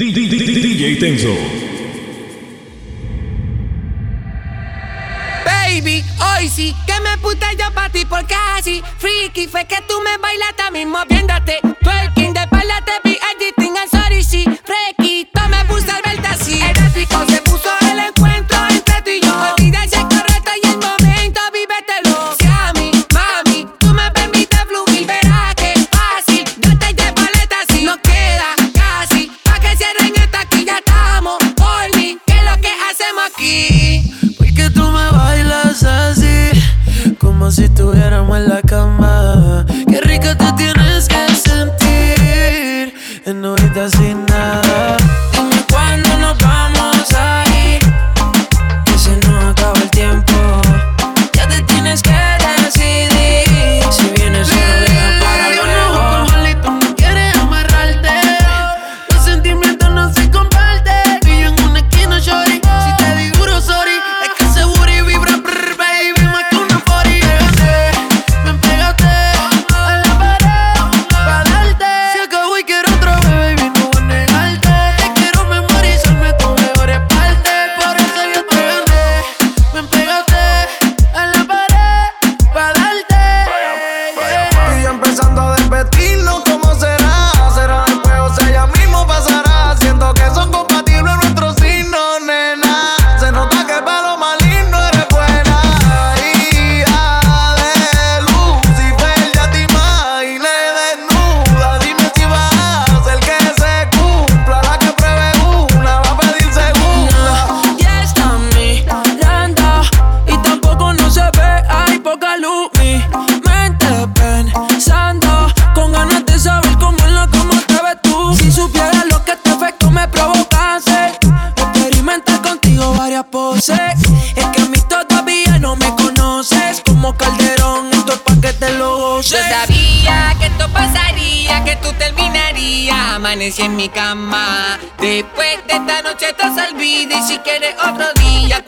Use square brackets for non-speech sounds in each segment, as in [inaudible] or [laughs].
DJ Tenso. Baby, hoy sí que me puse yo pa' ti porque así Freaky fue que tú me bailaste mismo viéndote Twerking de espalda te vi editing al sorry sí Freaky, tú me puse al verte así. Eléctrico se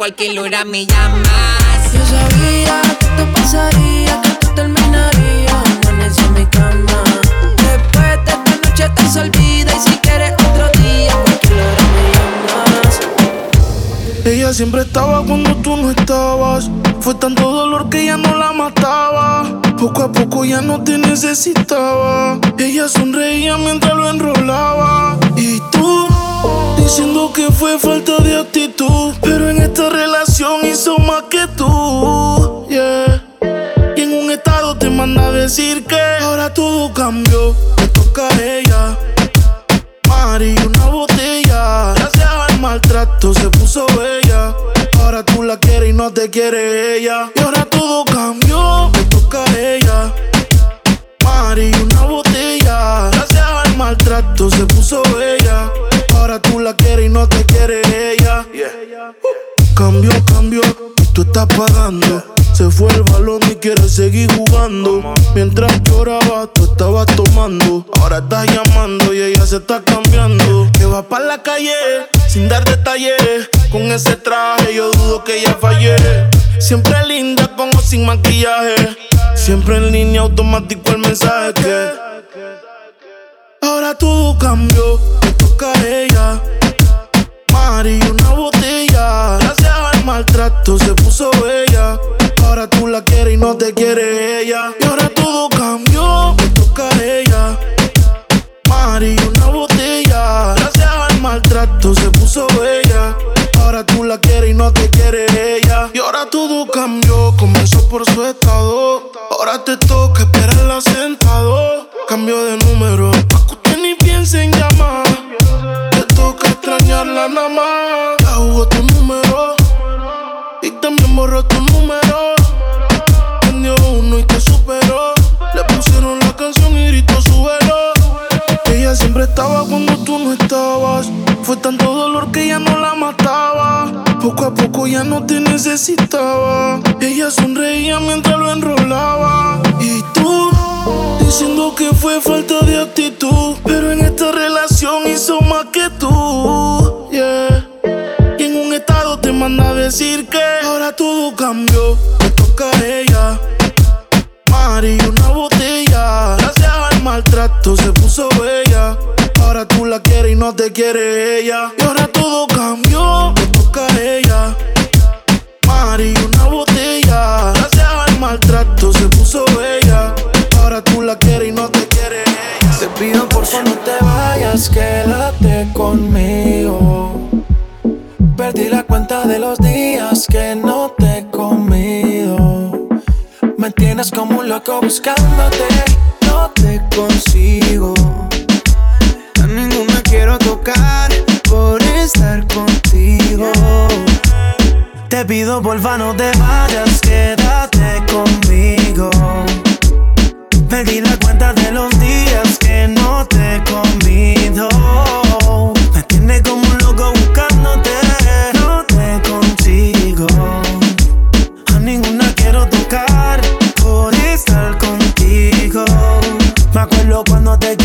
cualquier me llamas. Yo sabía que esto pasaría, que tú terminarías Amanecí en mi cama Después de esta noche te se olvida Y si quieres otro día, cualquier hora me llamas Ella siempre estaba cuando tú no estabas. Fue tanto dolor que ya no la mataba. Poco a poco ya no te necesitaba. Ella sonreía mientras lo enrolaba. Y tú, diciendo que fue falta de actitud. Pero en esta relación hizo más que tú. Yeah. Y en un estado te manda a decir que ahora todo cambió. Le toca a ella. Mari, una botella. Gracias al maltrato se puso bella. Ahora tú la quieres y no te quiere ella. Y ahora todo cambió, me toca a ella. Mari, una botella. Gracias al maltrato se puso bella. Ahora tú la quieres y no te quiere ella. Cambio, cambio, tú estás pagando. Se fue el balón y quiere seguir jugando. Mientras lloraba, tú estabas tomando. Ahora estás llamando y ella se está cambiando. Que va para la calle sin dar detalles. Con ese traje yo dudo que ella fallé. Siempre linda como sin maquillaje. Siempre en línea automático el mensaje. Ahora todo cambió, me toca a ella. Mari, una botella. Gracias al maltrato se puso bella. Ahora tú la quieres y no te quiere ella. Y ahora todo cambió, me toca a ella. Mari, una botella. Gracias al maltrato se puso bella. Ahora tú la quieres y no te quiere ella. Y ahora todo cambió, comenzó por su estado. Ahora te toca esperarla sentado. Cambio de número, nada más. Ya jugó tu número y también borró tu número. Prendió uno y te superó. Le pusieron la canción y gritó su velo. Ella siempre estaba cuando tú no estabas. Fue tanto dolor que ya no la mataba. Poco a poco ya no te necesitaba. Ella sonreía mientras lo enrolaba. Y tú, diciendo que fue falta de actitud. Pero en esta relación hizo más que tú. Yeah. Y en un estado te manda a decir que ahora todo cambió. Me toca a ella. Mari, una botella. Gracias al maltrato se puso bella. Ahora tú la quieres y no te quiere ella. Y ahora todo cambió, te toca a ella. Mari, una botella. Gracias al maltrato se puso bella. Tú la quieres y no te quiere ella. Te pido por favor no te vayas, quédate conmigo. Perdí la cuenta de los días que no te he comido. Me tienes como un loco buscándote, no te consigo. A ninguna quiero tocar por estar contigo. Te pido porfa no te vayas, quédate conmigo. Perdí la cuenta de los días que no te he comido. Me tiene como un loco buscándote, no te consigo. A ninguna quiero tocar por estar contigo. Me acuerdo cuando te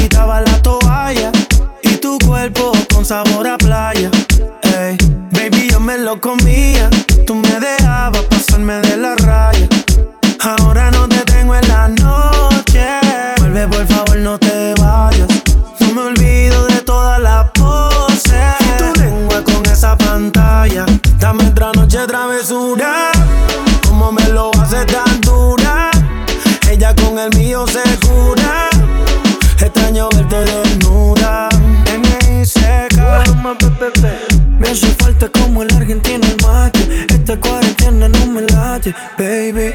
baby.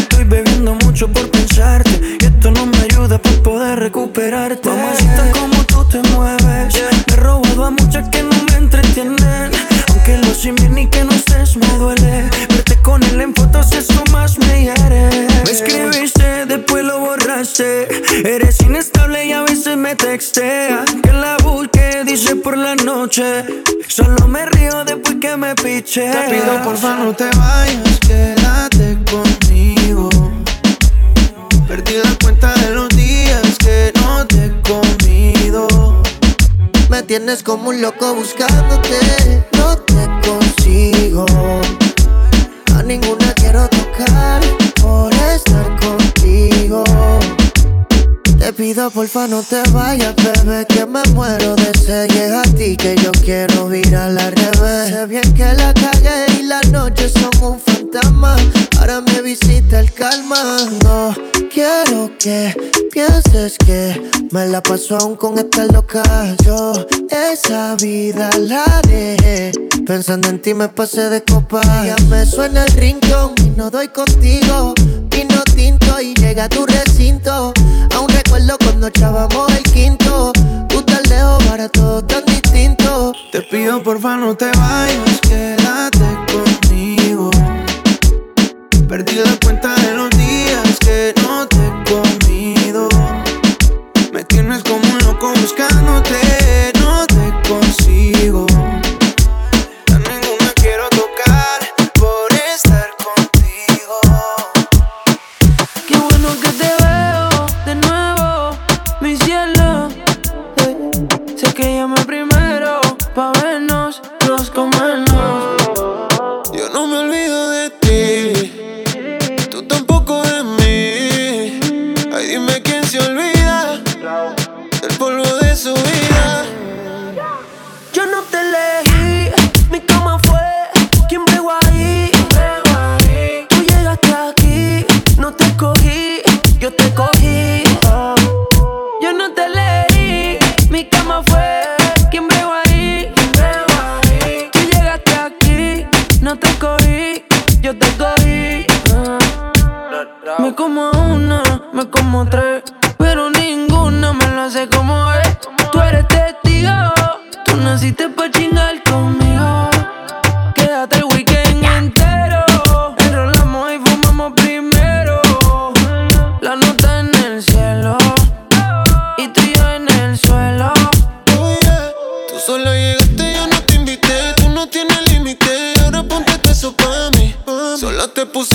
Estoy bebiendo mucho por pensarte. Y esto no me ayuda para poder recuperarte. Mamacita, como tú te mueves. Me he robado a muchas que no me entretienen. Aunque lo sin bien y que no estés me duele. Verte con él en fotos, eso más me hiere. Me escribiste, después lo borraste. Eres inestable y a veces me textea. Que la busque, dice por la noche. Solo me río que piche. Te pido porfa no te vayas, quédate conmigo. Perdí la cuenta de los días que no te he comido. Me tienes como un loco buscándote, no te consigo. A ninguna Te pido porfa no te vayas, bebé, que me muero de sed. Y a ti que yo quiero virar al revés. Sé bien que la calle y las noches son un fantasma. Ahora me visita el calma. No quiero que pienses que me la paso aún con esta loca. Yo esa vida la dejé. Pensando en ti me pasé de copa. Ya me suena el rincón y no doy contigo. Vino tinto y llega a tu recinto. Aún recuerdo cuando echábamos el quinto. Tú tan lejos, para todo tan distinto. Te pido porfa no te vayas, quédate conmigo. Perdí la cuenta te pusiste,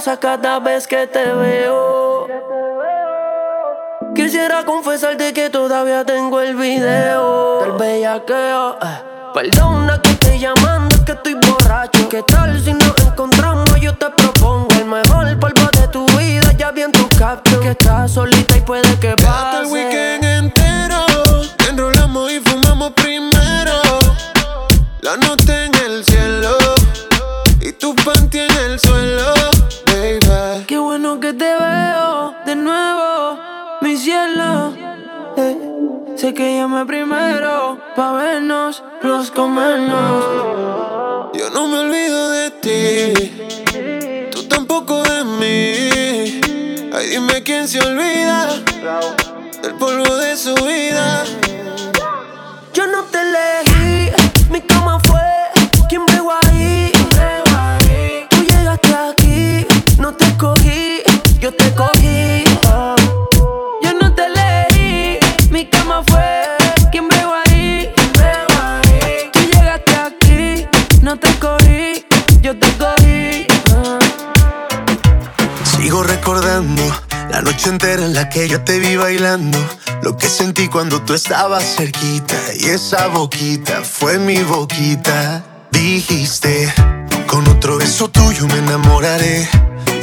pasa cada vez que te veo. Quisiera confesarte que todavía tengo el video del bellaqueo. Eh. Perdona que estoy llamando, es que estoy borracho. ¿Qué tal si nos encontramos? Yo te propongo el mejor polvo de tu vida. Ya vi en tu caption que estás solita y puede que pase. el weekend entero, enrolamos y fumamos primero. La noche en el cielo y tu panty en el suelo, que te veo de nuevo, mi cielo. Eh. Sé que llame primero pa' vernos, los comernos. Yo no me olvido de ti, tú tampoco de mí. Ay, dime quién se olvida del polvo de su vida. Yo no te elegí, mi cama fue quien bregó ahí. Cogí, yo te cogí. recordando la noche entera en la que yo te vi bailando. Lo que sentí cuando tú estabas cerquita y esa boquita fue mi boquita. Dijiste, con otro beso tuyo me enamoraré.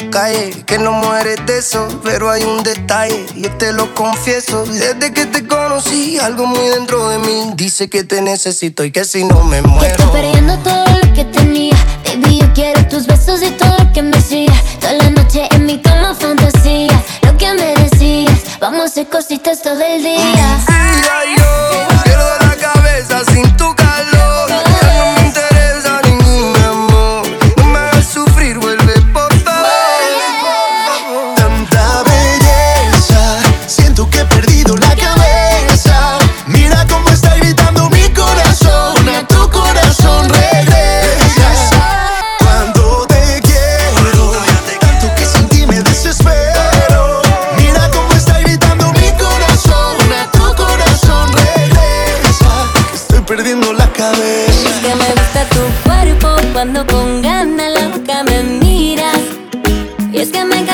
la calle que no mueres de eso, pero hay un detalle, yo te lo confieso. Desde que te conocí, algo muy dentro de mí dice que te necesito y que si no me muero. Que estoy perdiendo todo lo que tenía. Baby, yo quiero tus besos y todo lo que me hacía. Toda la noche en mi cama fantasía. Lo que me decías, vamos a hacer cositas todo el día. yo quiero la cabeza sin tu perdiendo la cabeza. Es que me gusta tu cuerpo cuando con ganas loca me miras. Y es que me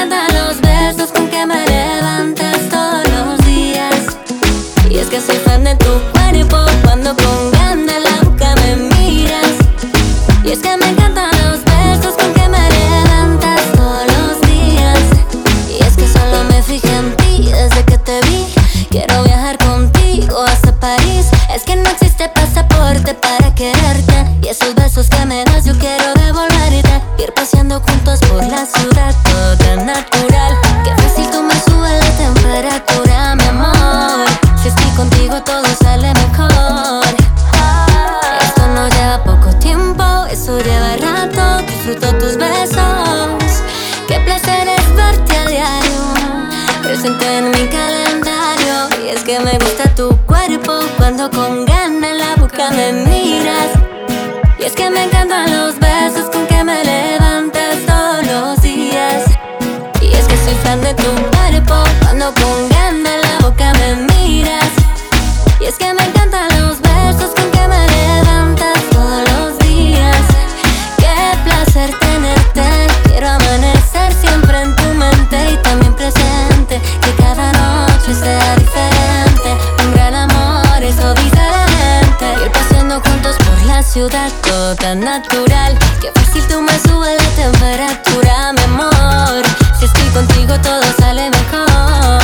natural. Qué fácil tú me subes la temperatura, mi amor. Si estoy contigo todo sale mejor.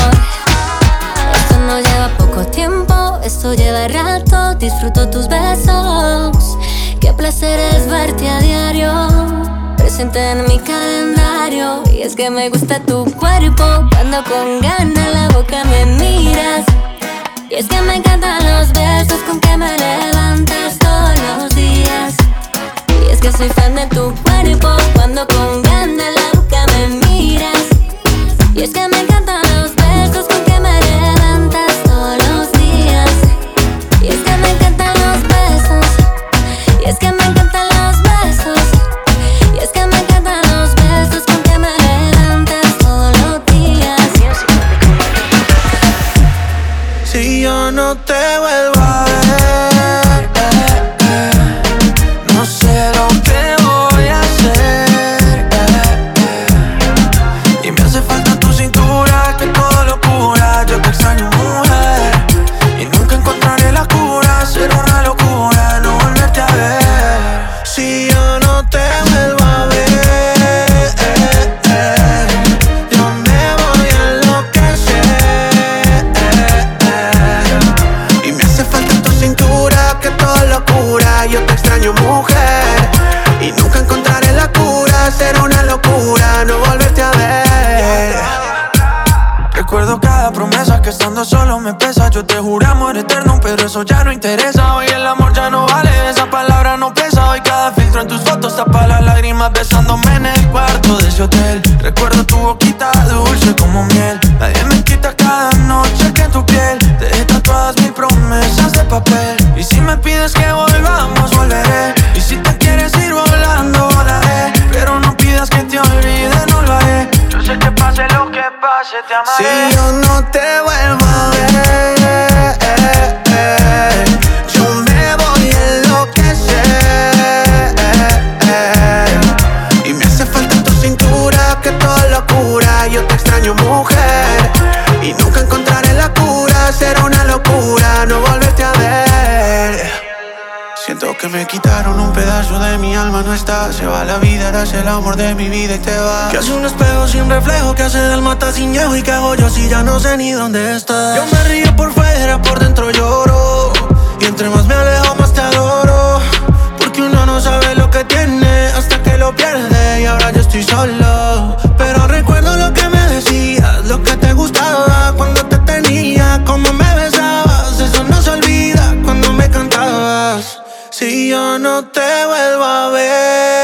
Esto no lleva poco tiempo, esto lleva rato. Disfruto tus besos. Qué placer es verte a diario. Presente en mi calendario. Y es que me gusta tu cuerpo. Cuando con ganas la boca me miras. Creo que me quitaron un pedazo de mi alma, no está. Se va la vida, eras el amor de mi vida y te va. Que hace un espejo sin reflejo, que hace del mata sin llevo y que hago yo si ya no sé ni dónde estás. Yo me río por fuera, por dentro lloro. Y entre más me alejo, más te adoro. Porque uno no sabe lo que tiene hasta que lo pierde. Y ahora yo estoy solo. Pero recuerdo lo que me decías, lo que te gustaba cuando te tenía, como me besabas. yo no te vuelvo a ver.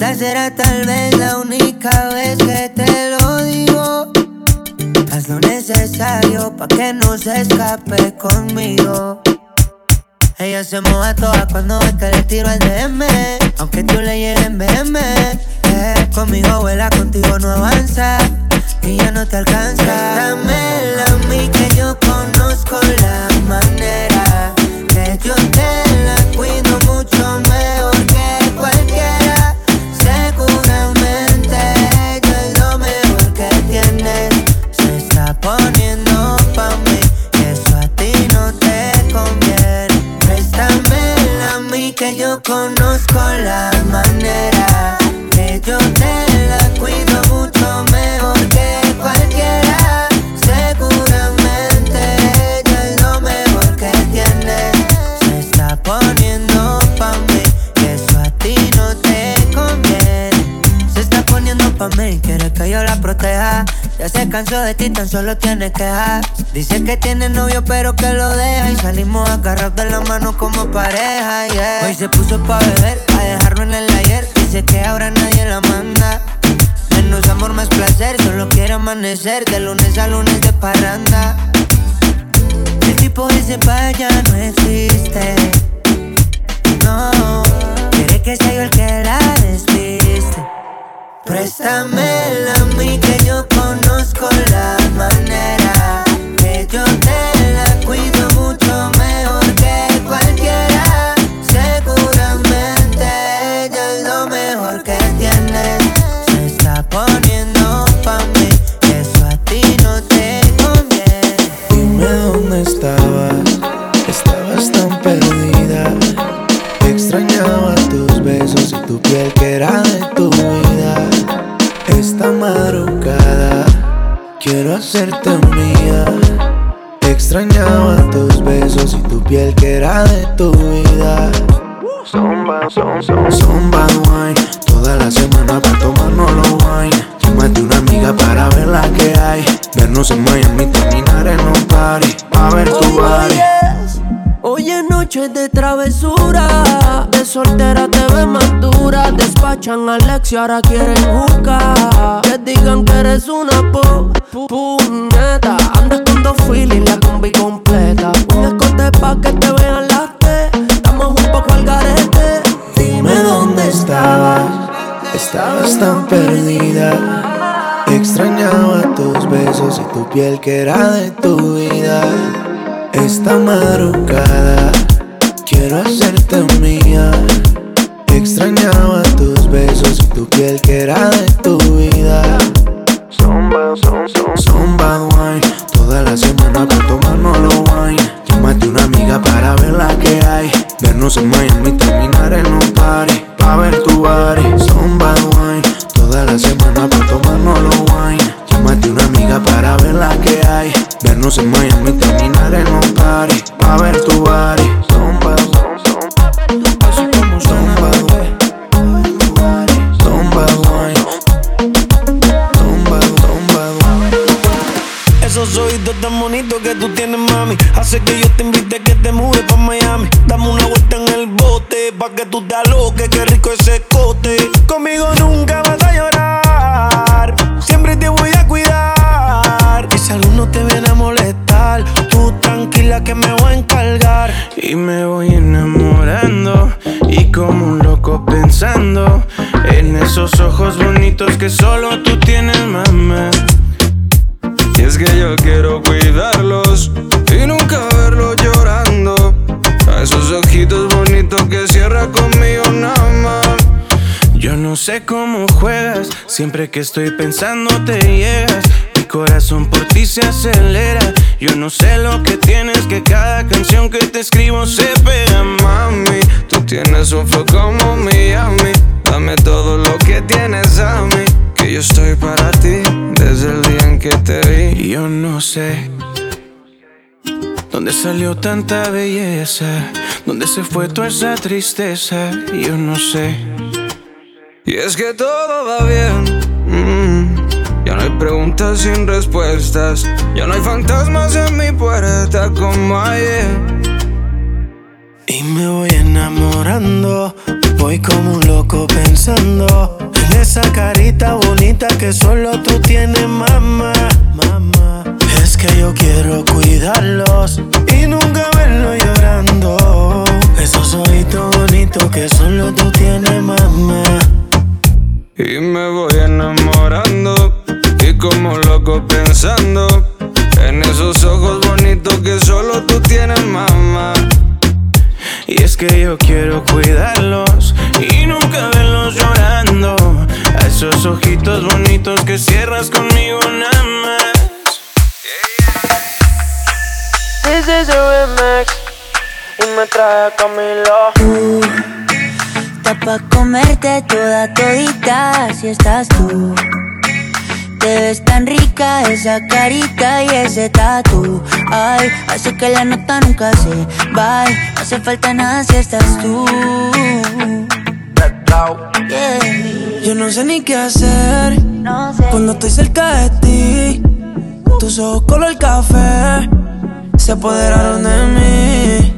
Esta será tal vez la única vez que te lo digo. Haz lo necesario pa' que no se escape conmigo. Ella se moja toda cuando ve que le tiro al DM. Aunque tú le llegues BM. Eh, conmigo vuela, contigo no avanza. Y ya no te alcanza. Dame la mí que yo conozco la manera que yo te conozco la Ya se cansó de ti, tan solo tienes que dejar. Dice que tiene novio, pero que lo deja. Y salimos agarrados de la mano como pareja, yeah. Hoy se puso pa' beber, a dejarlo en el ayer. Dice que ahora nadie la manda. Menos amor, más placer. Solo quiere amanecer de lunes a lunes de parranda. El tipo dice pa' ya no existe. No, quiere que sea yo el que la despiste. Préstamela a mí que yo conozco la manera que yo hacerte mía. Extrañaba tus besos y tu piel que era de tu vida. Zumba, son, son, zumba wine. Toda la semana para tomarnos los wine. Llámate una amiga para ver la que hay. Vernos en Miami, terminar en un party. A ver tu body Es noche de travesura. De soltera te ves más dura. Despachan a Alex ahora quieren jugar. Que digan que eres una po, pu- puñeta. Andas con dos feelings, la combi completa. Un escote pa' que te vean las T. Estamos un poco al garete. Dime dónde estabas Estabas tan perdida Extrañaba tus besos y tu piel que era de tu vida Esta madrugada. Quiero hacerte mía. Extrañaba tus besos y tu piel que era de tu vida. Zumba, son, zumba wine. Toda la semana para tomarnos los wine. Llámate una amiga para ver la que hay. Vernos en Miami, terminar en un party. Pa' ver tu body. Zumba wine. Toda la semana para tomarnos los wine. Llámate una amiga para ver la que hay. Vernos en Miami, terminar en un party Pa' ver tu body esos ojos bonitos que solo tú tienes, mamá. Y es que yo quiero cuidarlos y nunca verlos llorando. A esos ojitos bonitos que cierra conmigo nada más. Yo no sé cómo juegas, siempre que estoy pensando te llegas. Mi corazón por ti se acelera. Yo no sé lo que tienes, que cada canción que te escribo se pega, mami. Tú tienes un flow como Miami. Dame todo lo que tienes a mí. Que yo estoy para ti desde el día en que te vi. Y Yo no sé. ¿Dónde salió tanta belleza? ¿Dónde se fue toda esa tristeza? Yo no sé. Y es que todo va bien. mm. Ya no hay preguntas sin respuestas. Ya no hay fantasmas en mi puerta como ayer. Y me voy enamorando, voy como un loco pensando en esa carita bonita que solo tú tienes, mamá. Mamá, es que yo quiero cuidarlos y nunca verlos llorando. Esos ojitos bonitos que solo tú tienes, mamá. Y me voy enamorando y como loco pensando en esos ojos bonitos que solo tú tienes, mamá. Que yo quiero cuidarlos y nunca verlos llorando. A esos ojitos bonitos que cierras conmigo nada más. This is a remix. Y me trae Camilo. Está pa' comerte toda todita si estás tú. Te ves tan rica esa carita y ese tatu. Ay, hace que la nota nunca se va. No hace falta nada si estás tú. Yeah. Yo no sé ni qué hacer No sé. cuando estoy cerca de ti. Tus ojos color café se apoderaron de mí.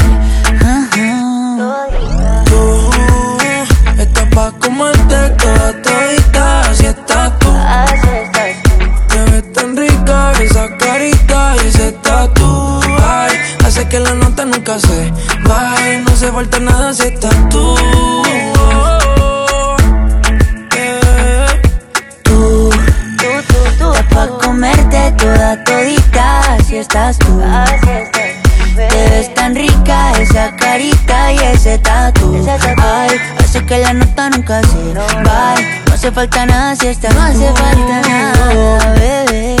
Nunca se. No se falta nada si estás tú. Yeah. Tú, tú, tú, tú. Está pa' comerte toda todita, así estás tú. Así estás tú. Te ves tan rica esa carita y ese tatu. Ay, hace que la nota nunca se vaya. No hace falta nada si estás No hace falta nada, bebé.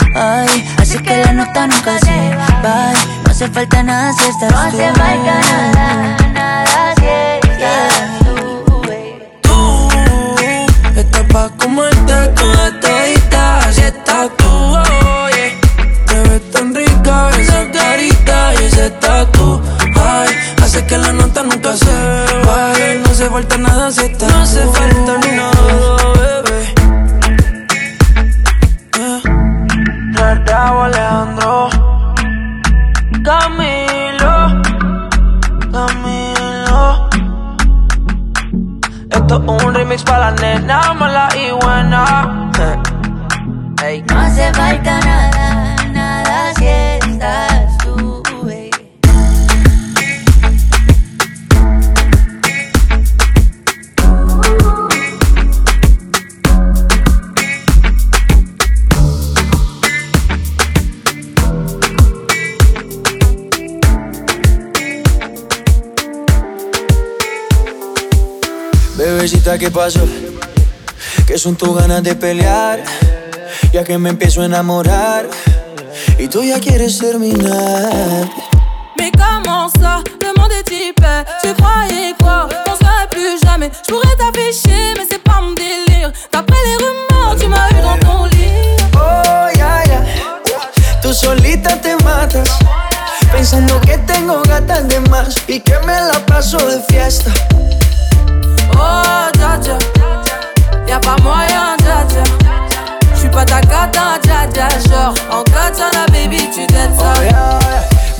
Ay, así que la nota nunca se va. No hace falta nada si estás tú. No hace falta nada, nada si estás tú. Tú estás pa' comerte toda todita, así estás tú. yeah. Te ves tan rica esa carita y ese tatu. Ay, hace que la nota nunca se vaya. No hace falta nada si estás No hace falta nada, Remix para la nena mala y buena [laughs] Ey. No hace falta nada Bebecita, ¿qué pasó? Que son tus ganas de pelear Ya que me empiezo a enamorar Y tú ya quieres terminar Mais comment ça Le monde est hyper. Tu croyais quoi Qu'on serait plus jamais. Je pourrais t'afficher, mais c'est pas mon délire. D'après les rumeurs, tu m'as eu dans ton lit. Oh, ya, ya Tú solita te matas Pensando que tengo gatas de más Y que me la paso de fiesta Oh, dja dja. Y'a pas moyen, dja dja. J'suis pas ta cata, dja dja. Genre, en katana, baby, tu t'aides ça. Oh.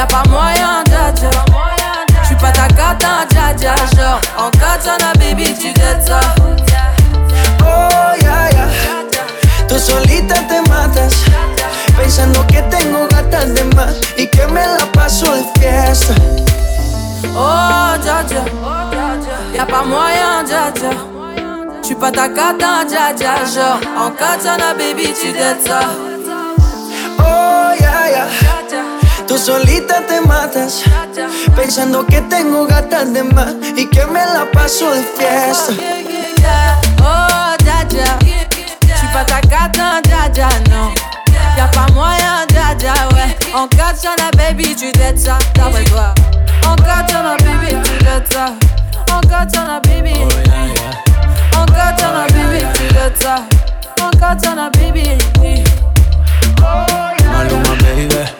Y'a pas moyen, dja dja. J'suis pas ta cata, dja dja. Genre, en katana, baby, tu dettes ça. Oh, ya, ya. Tú solita te matas. Pensando que tengo gatas de más. Y que me la paso de fiesta. Oh, dja dja. Y'a pas moyen, dja dja. J'suis pas ta cata, dja dja. Genre, en katana, baby, tu dettes ça. solita te matas Pensando que tengo gatas de más Y que me la paso de fiesta. Oh, ya, ya. Tu gata, ya, ya, non Y'a pas moyen, ya, ya, ouais Encore t'en as, baby, tu dettes ça D'après toi. Baby, tu dettes ça. Encore t'en as, baby. Encore t'en as, baby, tu dettes baby. Maluma, baby.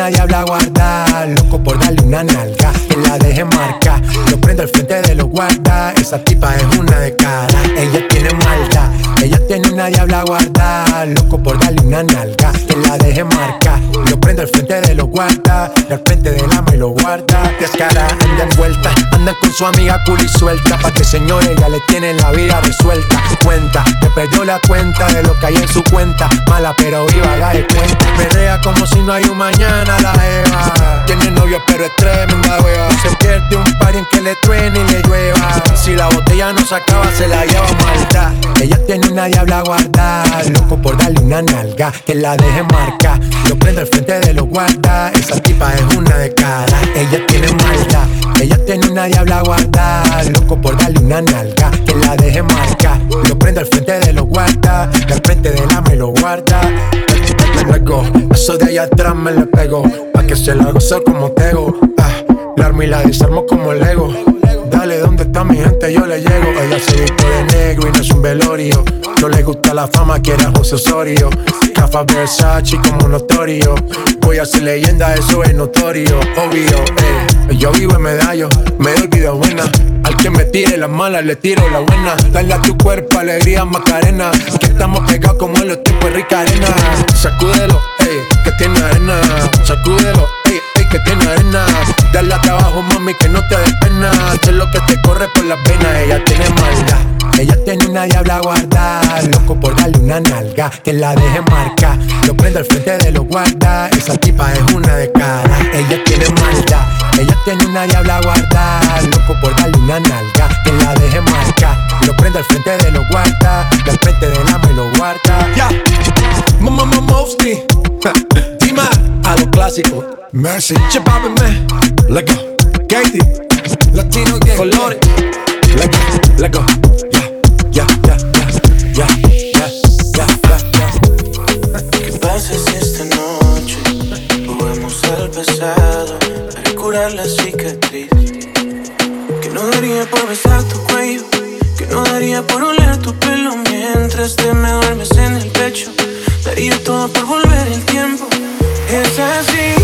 Una diabla guarda. Loco por darle una nalga, que la deje marca. Lo prendo al frente de los guarda. Esa tipa es una de cara. Ella tiene maldad, ella tiene una diabla guarda. Loco por darle una nalga, que la deje marca. Lo prendo al frente de los guarda. Al frente del ama y lo guarda. Descara, anda envuelta, anda con su amiga cool suelta. Pa' que señores ya le tienen la vida resuelta. Cuenta, que perdió la cuenta de lo que hay en su cuenta. Mala pero viva, la de cuenta. Perrea como si no hay un mañana la Eva. Tiene novio pero es tremenda wea. Se pierde un par en que le truene y le llueva. Si la botella no se acaba, se la lleva malta. Ella tiene una diabla guarda. Loco por darle una nalga, que la deje marca. Lo prendo al frente de los guarda. Esa tipa es una de cara. Ella tiene maldad. Ella tiene una diabla guarda. Loco por darle una nalga, que la deje marca. Lo prendo al frente de los guarda. Al frente del ama y lo guarda. Luego, eso de allá atrás me le pego. Pa' que se la gozo como tego. Ah, la armo y la desarmo como Lego. Dale, ¿dónde está mi gente? Yo le llego. Ella se vistió de negro y no es un velorio. No le gusta la fama, quiere a José Osorio. Cafa Versace como notorio. Voy a ser leyenda, eso es notorio. Obvio, eh. Yo vivo en medallo, me doy vida buena. Al que me tire las malas, le tiro la buena. Dale a tu cuerpo alegría, Macarena. Que estamos pegados como en los tiempos rica arena. Sacúdelo, ey, que tiene arena. Sacúdelo, ey, ey, que tiene arena. Dale a trabajo, mami, que no te des pena. Sé lo que te corre por las venas. Ella tiene maldad. Ella tiene una diabla guarda. Loco por darle una nalga, que la deje marca. Lo prendo al frente de los guarda. Esa tipa es una de cara. Ella tiene maldad. Ella tiene una diabla guarda. Loco por darle una nalga, que la deje marca. Lo prendo al frente de los guarda. Al frente del ama y lo guarda. Ya. Mamá, mamá, mostly. Dima, a lo clásico. Mercy. Chepame, man. Let go. Katie. Latino. Colores. Let go. Let go. Ya, ya, ya, ya, ya. ¿Qué pasa si esta noche volvemos al pasado para curar la cicatriz? Que no daría por besar tu cuello, que no daría por oler tu pelo mientras te me duermes en el pecho. Daría todo por volver el tiempo. Es así,